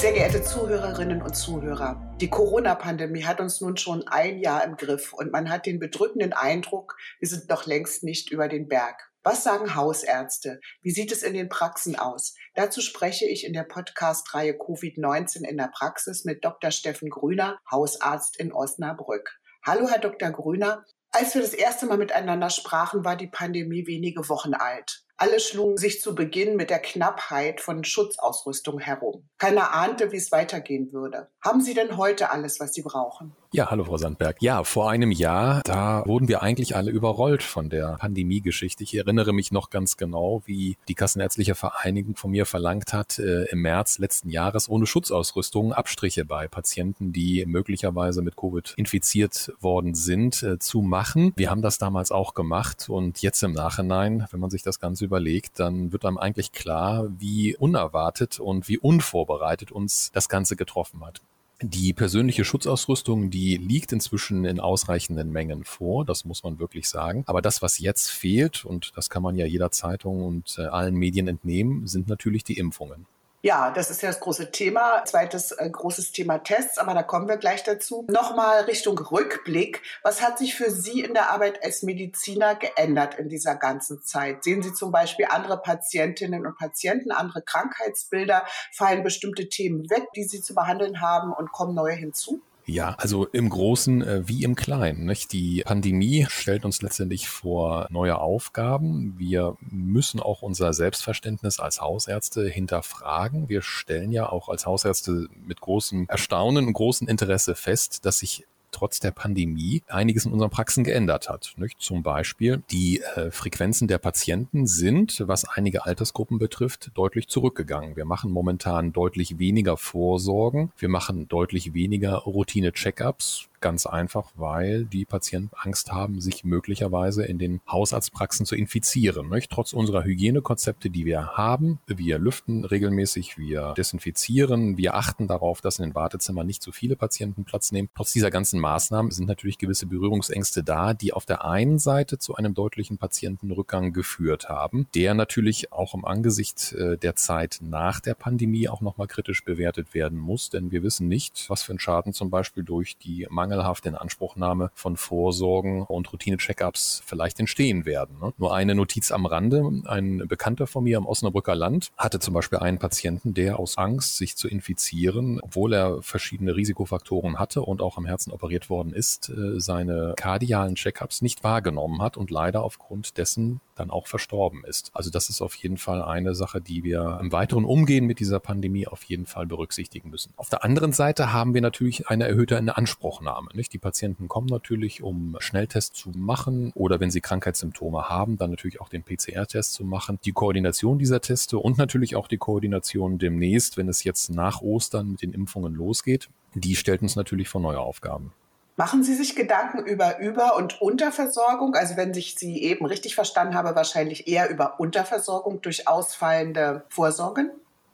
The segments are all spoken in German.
Sehr geehrte Zuhörerinnen und Zuhörer, die Corona-Pandemie hat uns nun schon ein Jahr im Griff und man hat den bedrückenden Eindruck, wir sind noch längst nicht über den Berg. Was sagen Hausärzte? Wie sieht es in den Praxen aus? Dazu spreche ich in der Podcast-Reihe Covid-19 in der Praxis mit Dr. Steffen Grüner, Hausarzt in Osnabrück. Hallo, Herr Dr. Grüner. Als wir das erste Mal miteinander sprachen, war die Pandemie wenige Wochen alt. Alle schlugen sich zu Beginn mit der Knappheit von Schutzausrüstung herum. Keiner ahnte, wie es weitergehen würde. Haben Sie denn heute alles, was Sie brauchen? Ja, hallo Frau Sandberg. Ja, vor einem Jahr, da wurden wir eigentlich alle überrollt von der Pandemie-Geschichte. Ich erinnere mich noch ganz genau, wie die Kassenärztliche Vereinigung von mir verlangt hat, äh, im März letzten Jahres ohne Schutzausrüstung Abstriche bei Patienten, die möglicherweise mit Covid infiziert worden sind, äh, zu machen. Wir haben das damals auch gemacht und jetzt im Nachhinein, wenn man sich das Ganze überlegt, dann wird einem eigentlich klar, wie unerwartet und wie unvorbereitet uns das Ganze getroffen hat. Die persönliche Schutzausrüstung, die liegt inzwischen in ausreichenden Mengen vor, das muss man wirklich sagen. Aber das, was jetzt fehlt, und das kann man ja jeder Zeitung und äh, allen Medien entnehmen, sind natürlich die Impfungen. Ja, das ist ja das große Thema. Zweites äh, großes Thema Tests, aber da kommen wir gleich dazu. Nochmal Richtung Rückblick. Was hat sich für Sie in der Arbeit als Mediziner geändert in dieser ganzen Zeit? Sehen Sie zum Beispiel andere Patientinnen und Patienten, andere Krankheitsbilder? Fallen bestimmte Themen weg, die Sie zu behandeln haben und kommen neue hinzu? Ja, also im Großen äh, wie im Kleinen. Nicht? Die Pandemie stellt uns letztendlich vor neue Aufgaben. Wir müssen auch unser Selbstverständnis als Hausärzte hinterfragen. Wir stellen ja auch als Hausärzte mit großem Erstaunen und großem Interesse fest, dass sich trotz der Pandemie einiges in unseren Praxen geändert hat. Nicht? Zum Beispiel die äh, Frequenzen der Patienten sind, was einige Altersgruppen betrifft, deutlich zurückgegangen. Wir machen momentan deutlich weniger Vorsorgen. Wir machen deutlich weniger Routine-Check-ups. Ganz einfach, weil die Patienten Angst haben, sich möglicherweise in den Hausarztpraxen zu infizieren. Nicht? Trotz unserer Hygienekonzepte, die wir haben, wir lüften regelmäßig, wir desinfizieren, wir achten darauf, dass in den Wartezimmern nicht zu viele Patienten Platz nehmen. Trotz dieser ganzen Maßnahmen sind natürlich gewisse Berührungsängste da, die auf der einen Seite zu einem deutlichen Patientenrückgang geführt haben, der natürlich auch im Angesicht äh, der Zeit nach der Pandemie auch nochmal kritisch bewertet werden muss, denn wir wissen nicht, was für ein Schaden zum Beispiel durch die Mangel mangelhafte Inanspruchnahme von Vorsorgen und Routine-Checkups vielleicht entstehen werden. Ne? Nur eine Notiz am Rande. Ein Bekannter von mir am Osnabrücker Land hatte zum Beispiel einen Patienten, der aus Angst, sich zu infizieren, obwohl er verschiedene Risikofaktoren hatte und auch am Herzen operiert worden ist, äh, seine kardialen Checkups nicht wahrgenommen hat und leider aufgrund dessen dann auch verstorben ist. Also das ist auf jeden Fall eine Sache, die wir im weiteren Umgehen mit dieser Pandemie auf jeden Fall berücksichtigen müssen. Auf der anderen Seite haben wir natürlich eine erhöhte Inanspruchnahme. Nicht? Die Patienten kommen natürlich, um Schnelltests zu machen oder wenn sie Krankheitssymptome haben, dann natürlich auch den PCR-Test zu machen. Die Koordination dieser Teste und natürlich auch die Koordination demnächst, wenn es jetzt nach Ostern mit den Impfungen losgeht, die stellt uns natürlich vor neue Aufgaben. Machen Sie sich Gedanken über Über- und Unterversorgung? Also wenn ich Sie eben richtig verstanden habe, wahrscheinlich eher über Unterversorgung durch ausfallende Vorsorgen?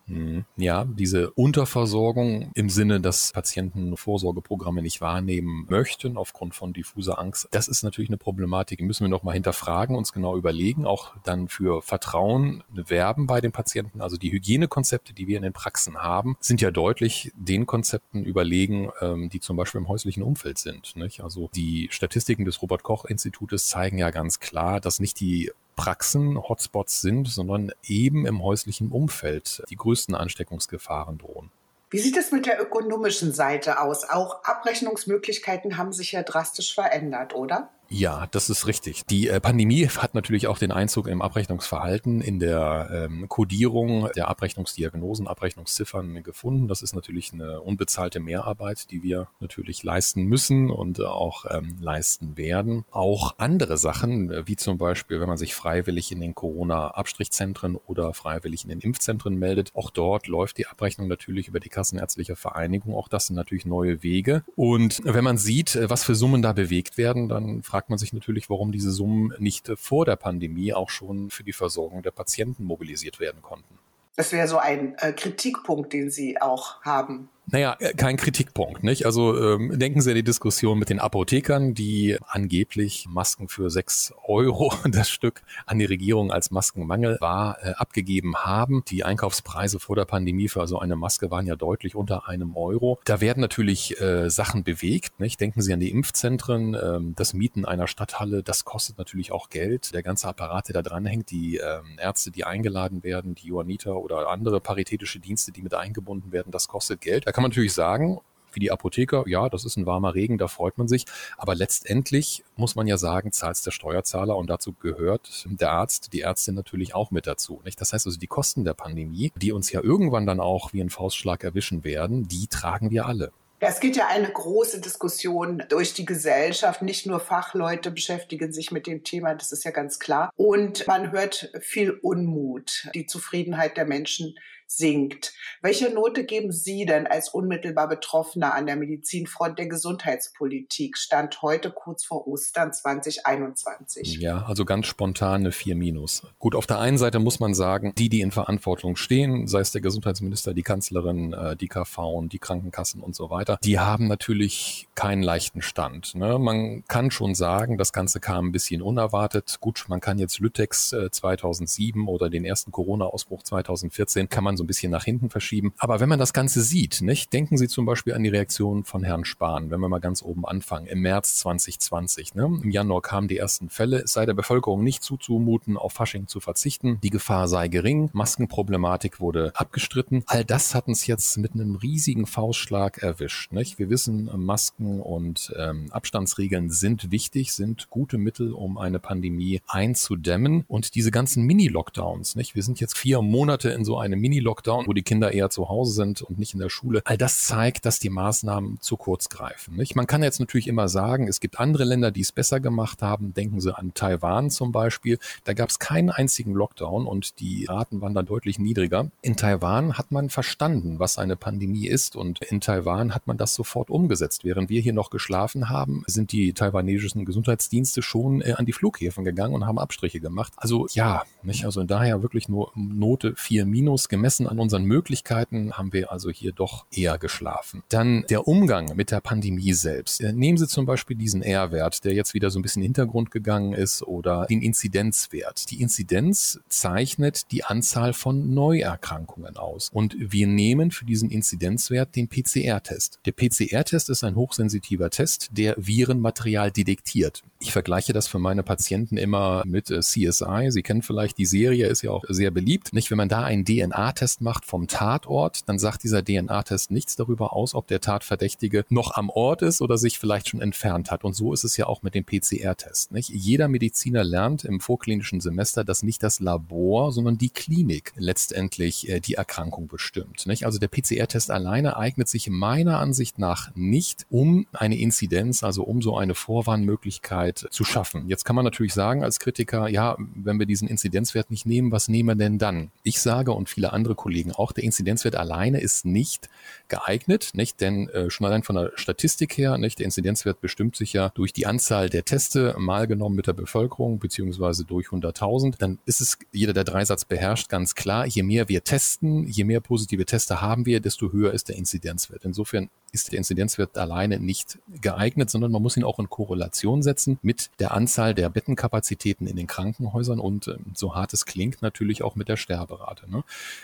Mhm. Ja, diese Unterversorgung im Sinne, dass Patienten Vorsorgeprogramme nicht wahrnehmen möchten aufgrund von diffuser Angst, das ist natürlich eine Problematik, die müssen wir nochmal hinterfragen, uns genau überlegen, auch dann für Vertrauen werben bei den Patienten. Also die Hygienekonzepte, die wir in den Praxen haben, sind ja deutlich den Konzepten überlegen, ähm, die zum Beispiel im häuslichen Umfeld sind. Also die Statistiken des Robert Koch Institutes zeigen ja ganz klar, dass nicht die Praxen Hotspots sind, sondern eben im häuslichen Umfeld die größten Ansteckungsgefahren drohen. Wie sieht es mit der ökonomischen Seite aus? Auch Abrechnungsmöglichkeiten haben sich ja drastisch verändert, oder? Ja, das ist richtig. Die äh, Pandemie hat natürlich auch den Einzug im Abrechnungsverhalten, in der ähm, Kodierung der Abrechnungsdiagnosen, Abrechnungsziffern gefunden. Das ist natürlich eine unbezahlte Mehrarbeit, die wir natürlich leisten müssen und auch ähm, leisten werden. Auch andere Sachen, wie zum Beispiel, wenn man sich freiwillig in den Corona-Abstrichzentren oder freiwillig in den Impfzentren meldet, auch dort läuft die Abrechnung natürlich über die Kassenärztliche Vereinigung. Auch das sind natürlich neue Wege. Und wenn man sieht, was für Summen da bewegt werden, dann fragt man sich natürlich, warum diese Summen nicht vor der Pandemie auch schon für die Versorgung der Patienten mobilisiert werden konnten. Das wäre so ein äh, Kritikpunkt, den Sie auch haben. Naja, äh, kein Kritikpunkt, nicht? Also ähm, denken Sie an die Diskussion mit den Apothekern, die angeblich Masken für sechs Euro das Stück an die Regierung als Maskenmangel war, äh, abgegeben haben. Die Einkaufspreise vor der Pandemie für so eine Maske waren ja deutlich unter einem Euro. Da werden natürlich äh, Sachen bewegt, nicht? Denken Sie an die Impfzentren, äh, das Mieten einer Stadthalle, das kostet natürlich auch Geld. Der ganze Apparat, der da dranhängt, die äh, Ärzte, die eingeladen werden, die Johanniter oder andere paritätische Dienste, die mit eingebunden werden, das kostet Geld. Da kann man natürlich sagen, wie die Apotheker, ja, das ist ein warmer Regen, da freut man sich. Aber letztendlich muss man ja sagen, zahlt der Steuerzahler und dazu gehört der Arzt, die Ärztin natürlich auch mit dazu. Nicht? Das heißt also, die Kosten der Pandemie, die uns ja irgendwann dann auch wie ein Faustschlag erwischen werden, die tragen wir alle. Es geht ja eine große Diskussion durch die Gesellschaft. Nicht nur Fachleute beschäftigen sich mit dem Thema, das ist ja ganz klar. Und man hört viel Unmut. Die Zufriedenheit der Menschen sinkt. Welche Note geben Sie denn als unmittelbar Betroffener an der Medizinfront der Gesundheitspolitik? Stand heute kurz vor Ostern 2021. Ja, also ganz spontan eine 4 minus. Gut, auf der einen Seite muss man sagen, die, die in Verantwortung stehen, sei es der Gesundheitsminister, die Kanzlerin, äh, die KV, die Krankenkassen und so weiter, die haben natürlich keinen leichten Stand. Ne? Man kann schon sagen, das Ganze kam ein bisschen unerwartet. Gut, man kann jetzt Lütex 2007 äh, oder den ersten Corona-Ausbruch 2014 kann man so ein bisschen nach hinten verschieben. Aber wenn man das Ganze sieht, nicht, denken Sie zum Beispiel an die Reaktion von Herrn Spahn, wenn wir mal ganz oben anfangen, im März 2020. Ne? Im Januar kamen die ersten Fälle. Es sei der Bevölkerung nicht zuzumuten, auf Fasching zu verzichten. Die Gefahr sei gering. Maskenproblematik wurde abgestritten. All das hat uns jetzt mit einem riesigen Faustschlag erwischt. Nicht? Wir wissen, Masken und ähm, Abstandsregeln sind wichtig, sind gute Mittel, um eine Pandemie einzudämmen. Und diese ganzen Mini-Lockdowns, nicht? Wir sind jetzt vier Monate in so einem Mini Lockdown, wo die Kinder eher zu Hause sind und nicht in der Schule. All das zeigt, dass die Maßnahmen zu kurz greifen. Nicht? Man kann jetzt natürlich immer sagen, es gibt andere Länder, die es besser gemacht haben. Denken Sie an Taiwan zum Beispiel. Da gab es keinen einzigen Lockdown und die Raten waren da deutlich niedriger. In Taiwan hat man verstanden, was eine Pandemie ist und in Taiwan hat man das sofort umgesetzt. Während wir hier noch geschlafen haben, sind die taiwanesischen Gesundheitsdienste schon äh, an die Flughäfen gegangen und haben Abstriche gemacht. Also ja, nicht? Also daher wirklich nur Note 4 minus gemessen gemessen an unseren Möglichkeiten haben wir also hier doch eher geschlafen. Dann der Umgang mit der Pandemie selbst. Äh, nehmen Sie zum Beispiel diesen R-Wert, der jetzt wieder so ein bisschen in den Hintergrund gegangen ist, oder den Inzidenzwert. Die Inzidenz zeichnet die Anzahl von Neuerkrankungen aus. Und wir nehmen für diesen Inzidenzwert den PCR-Test. Der PCR-Test ist ein hochsensitiver Test, der Virenmaterial detektiert. Ich vergleiche das für meine Patienten immer mit äh, CSI. Sie kennen vielleicht die Serie, ist ja auch sehr beliebt. Nicht, wenn man da einen DNA-Test DNA-Test macht vom Tatort, dann sagt dieser DNA-Test nichts darüber aus, ob der Tatverdächtige noch am Ort ist oder sich vielleicht schon entfernt hat. Und so ist es ja auch mit dem PCR-Test. Jeder Mediziner lernt im vorklinischen Semester, dass nicht das Labor, sondern die Klinik letztendlich äh, die Erkrankung bestimmt. Nicht? Also der PCR-Test alleine eignet sich meiner Ansicht nach nicht, um eine Inzidenz, also um so eine Vorwarnmöglichkeit zu schaffen. Jetzt kann man natürlich sagen als Kritiker, ja, wenn wir diesen Inzidenzwert nicht nehmen, was nehmen wir denn dann? Ich sage und viele andere Kollegen auch, der Inzidenzwert alleine ist nicht geeignet, nicht? Denn äh, schon allein von der Statistik her, nicht? Der Inzidenzwert bestimmt sich ja durch die Anzahl der Teste mal genommen mit der Bevölkerung beziehungsweise durch 100.000. Dann ist es jeder der Dreisatz beherrscht ganz klar. Je mehr wir testen, je mehr positive Teste haben wir, desto höher ist der Inzidenzwert. Insofern ist der Inzidenzwert alleine nicht geeignet, sondern man muss ihn auch in Korrelation setzen mit der Anzahl der Bettenkapazitäten in den Krankenhäusern und äh, so hart es klingt, natürlich auch mit der Sterberate. Ne?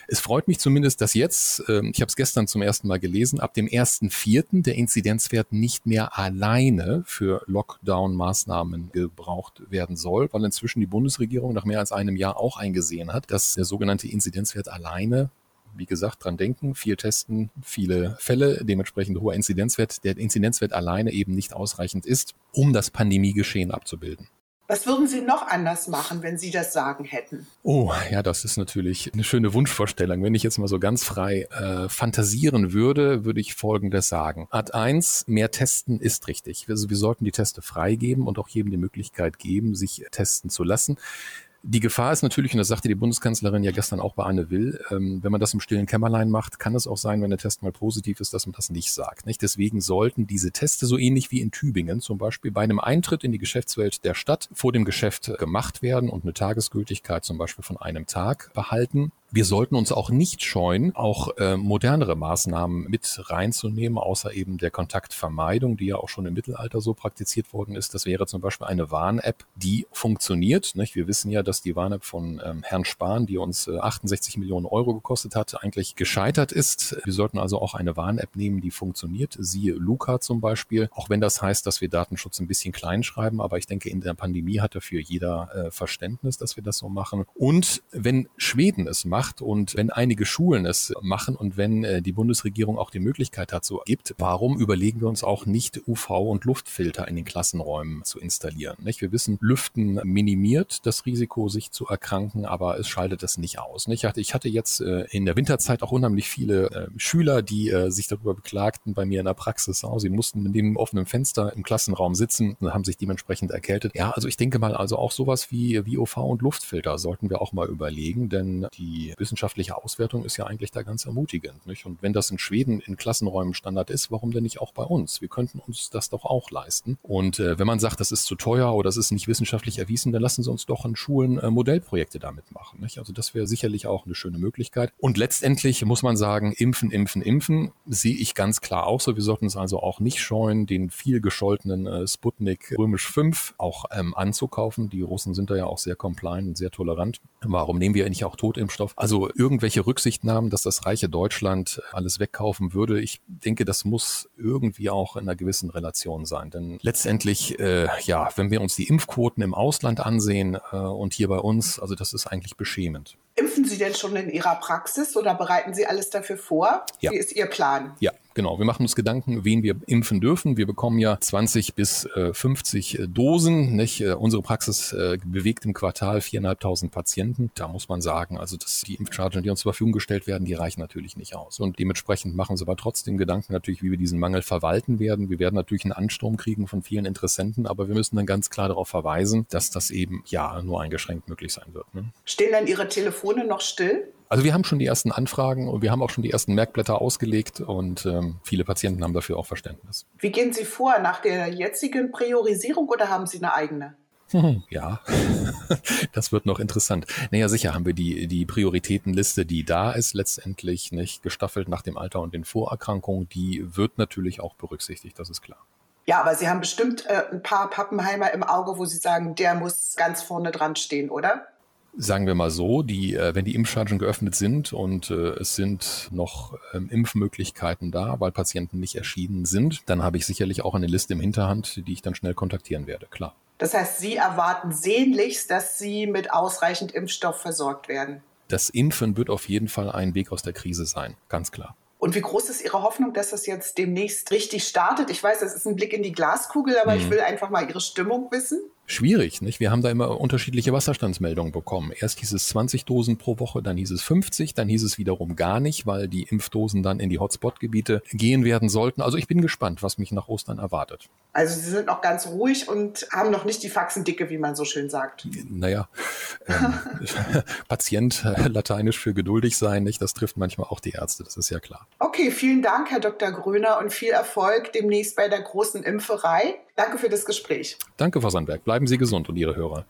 Es freut mich zumindest, dass jetzt, äh, ich habe es gestern zum ersten Mal gelesen, ab dem 1.4. der Inzidenzwert nicht mehr alleine für Lockdown-Maßnahmen gebraucht werden soll, weil inzwischen die Bundesregierung nach mehr als einem Jahr auch eingesehen hat, dass der sogenannte Inzidenzwert alleine wie gesagt, dran denken, viel testen, viele Fälle, dementsprechend hoher Inzidenzwert, der Inzidenzwert alleine eben nicht ausreichend ist, um das Pandemiegeschehen abzubilden. Was würden Sie noch anders machen, wenn Sie das Sagen hätten? Oh, ja, das ist natürlich eine schöne Wunschvorstellung. Wenn ich jetzt mal so ganz frei äh, fantasieren würde, würde ich Folgendes sagen. Art 1, mehr testen ist richtig. Also wir sollten die Teste freigeben und auch jedem die Möglichkeit geben, sich testen zu lassen. Die Gefahr ist natürlich, und das sagte die Bundeskanzlerin ja gestern auch bei Anne Will, ähm, wenn man das im stillen Kämmerlein macht, kann es auch sein, wenn der Test mal positiv ist, dass man das nicht sagt. Nicht? Deswegen sollten diese Teste so ähnlich wie in Tübingen zum Beispiel bei einem Eintritt in die Geschäftswelt der Stadt vor dem Geschäft gemacht werden und eine Tagesgültigkeit zum Beispiel von einem Tag behalten Wir sollten uns auch nicht scheuen, auch äh, modernere Maßnahmen mit reinzunehmen, außer eben der Kontaktvermeidung, die ja auch schon im Mittelalter so praktiziert worden ist. Das wäre zum Beispiel eine Warn-App, die funktioniert. Nicht? Wir wissen ja, dass die Warn-App von ähm, Herrn Spahn, die uns äh, 68 Millionen Euro gekostet hat, eigentlich gescheitert ist. Wir sollten also auch eine Warn-App nehmen, die funktioniert. Siehe Luca zum Beispiel. Auch wenn das heißt, dass wir Datenschutz ein bisschen klein schreiben, aber ich denke, in der Pandemie hat dafür jeder äh, Verständnis, dass wir das so machen. Und wenn Schweden es macht und wenn einige Schulen es machen und wenn äh, die Bundesregierung auch die Möglichkeit dazu gibt, warum überlegen wir uns auch nicht UV- und Luftfilter in den Klassenräumen zu installieren? Nicht? Wir wissen, Lüften minimiert das Risiko, sich zu erkranken, aber es schaltet es nicht aus. Nicht? Ich hatte jetzt äh, in der Winterzeit auch unheimlich viele äh, Schüler, die sich darüber beklagten bei mir in der Praxis. Sie mussten mit dem offenen Fenster im Klassenraum sitzen und haben sich dementsprechend erkältet. Ja, also ich denke mal, also auch sowas wie, wie UV- und Luftfilter sollten wir auch mal überlegen, denn die wissenschaftliche Auswertung ist ja eigentlich da ganz ermutigend. Nicht? Und wenn das in Schweden in Klassenräumen Standard ist, warum denn nicht auch bei uns? Wir könnten uns das doch auch leisten. Und äh, wenn man sagt, das ist zu teuer oder das ist nicht wissenschaftlich erwiesen, dann lassen Sie uns doch an Schulen äh, Modellprojekte damit machen. Nicht? Also das wäre sicherlich auch eine schöne Möglichkeit. Und letztendlich muss man sagen, impfen, impfen, impfen, sehe ich ganz klar auch so. Wir sollten es also auch nicht scheuen, den viel gescholtenen äh, Sputnik Römisch 5 auch ähm, anzukaufen. Die Russen sind da ja auch sehr compliant und sehr tolerant. Warum nehmen wir nicht auch Totimpfstoff? Also irgendwelche Rücksichtnahmen, dass das reiche Deutschland alles wegkaufen würde, ich denke, das muss irgendwie auch in einer gewissen Relation sein. Denn letztendlich, äh, ja, wenn wir uns die Impfquoten im Ausland ansehen äh, und hier bei uns, also das ist eigentlich beschämend. Impfen Sie denn schon in Ihrer Praxis oder bereiten Sie alles dafür vor? Ja. Wie ist Ihr Plan? Ja, Genau, wir machen uns Gedanken, wen wir impfen dürfen. Wir bekommen ja 20 bis äh, 50 äh, Dosen. Nicht? Äh, unsere Praxis äh, bewegt im Quartal 4.500 Patienten. Da muss man sagen, also dass die Impfchargen, die uns zur Verfügung gestellt werden, die reichen natürlich nicht aus. Und dementsprechend machen sie aber trotzdem Gedanken natürlich, wie wir diesen Mangel verwalten werden. Wir werden natürlich einen Ansturm kriegen von vielen Interessenten, aber wir müssen dann ganz klar darauf verweisen, dass das eben ja nur eingeschränkt möglich sein wird. Ne? Stehen dann Ihre Telefone noch still? Also wir haben schon die ersten Anfragen und wir haben auch schon die ersten Merkblätter ausgelegt und ähm, viele Patienten haben dafür auch Verständnis. Wie gehen Sie vor? Nach der jetzigen Priorisierung oder haben Sie eine eigene? Ja, das wird noch interessant. Naja, sicher haben wir die, die Prioritätenliste, die da ist, letztendlich nicht gestaffelt nach dem Alter und den Vorerkrankungen. Die wird natürlich auch berücksichtigt, das ist klar. Ja, aber Sie haben bestimmt äh, ein paar Pappenheimer im Auge, wo Sie sagen, der muss ganz vorne dran stehen, oder? Sagen wir mal so, die, äh, wenn die Impfchargen geöffnet sind und äh, es sind noch ähm, Impfmöglichkeiten da, weil Patienten nicht erschienen sind, dann habe ich sicherlich auch eine Liste im Hinterhand, die ich dann schnell kontaktieren werde, klar. Das heißt, Sie erwarten sehnlichst, dass Sie mit ausreichend Impfstoff versorgt werden. Das Impfen wird auf jeden Fall ein Weg aus der Krise sein, ganz klar. Und wie groß ist Ihre Hoffnung, dass das jetzt demnächst richtig startet? Ich weiß, das ist ein Blick in die Glaskugel, aber mhm. ich will einfach mal Ihre Stimmung wissen schwierig. Nicht? Wir haben da immer unterschiedliche Wasserstandsmeldungen bekommen. Erst hieß es 20 Dosen pro Woche, dann hieß es 50, dann hieß es wiederum gar nicht, weil die Impfdosen dann in die Hotspot-Gebiete gehen werden sollten. Also ich bin gespannt, was mich nach Ostern erwartet. Also Sie sind noch ganz ruhig und haben noch nicht die Faxendicke, wie man so schön sagt. Naja, ähm, Patient, äh, lateinisch für geduldig sein, nicht? das trifft manchmal auch die Ärzte, das ist ja klar. Okay, vielen Dank, Herr Dr. Gröner, und viel Erfolg demnächst bei der großen Impferei. Danke für das Gespräch. Danke, Frau Sandberg. Bleiben Sie gesund und Ihre Hörer.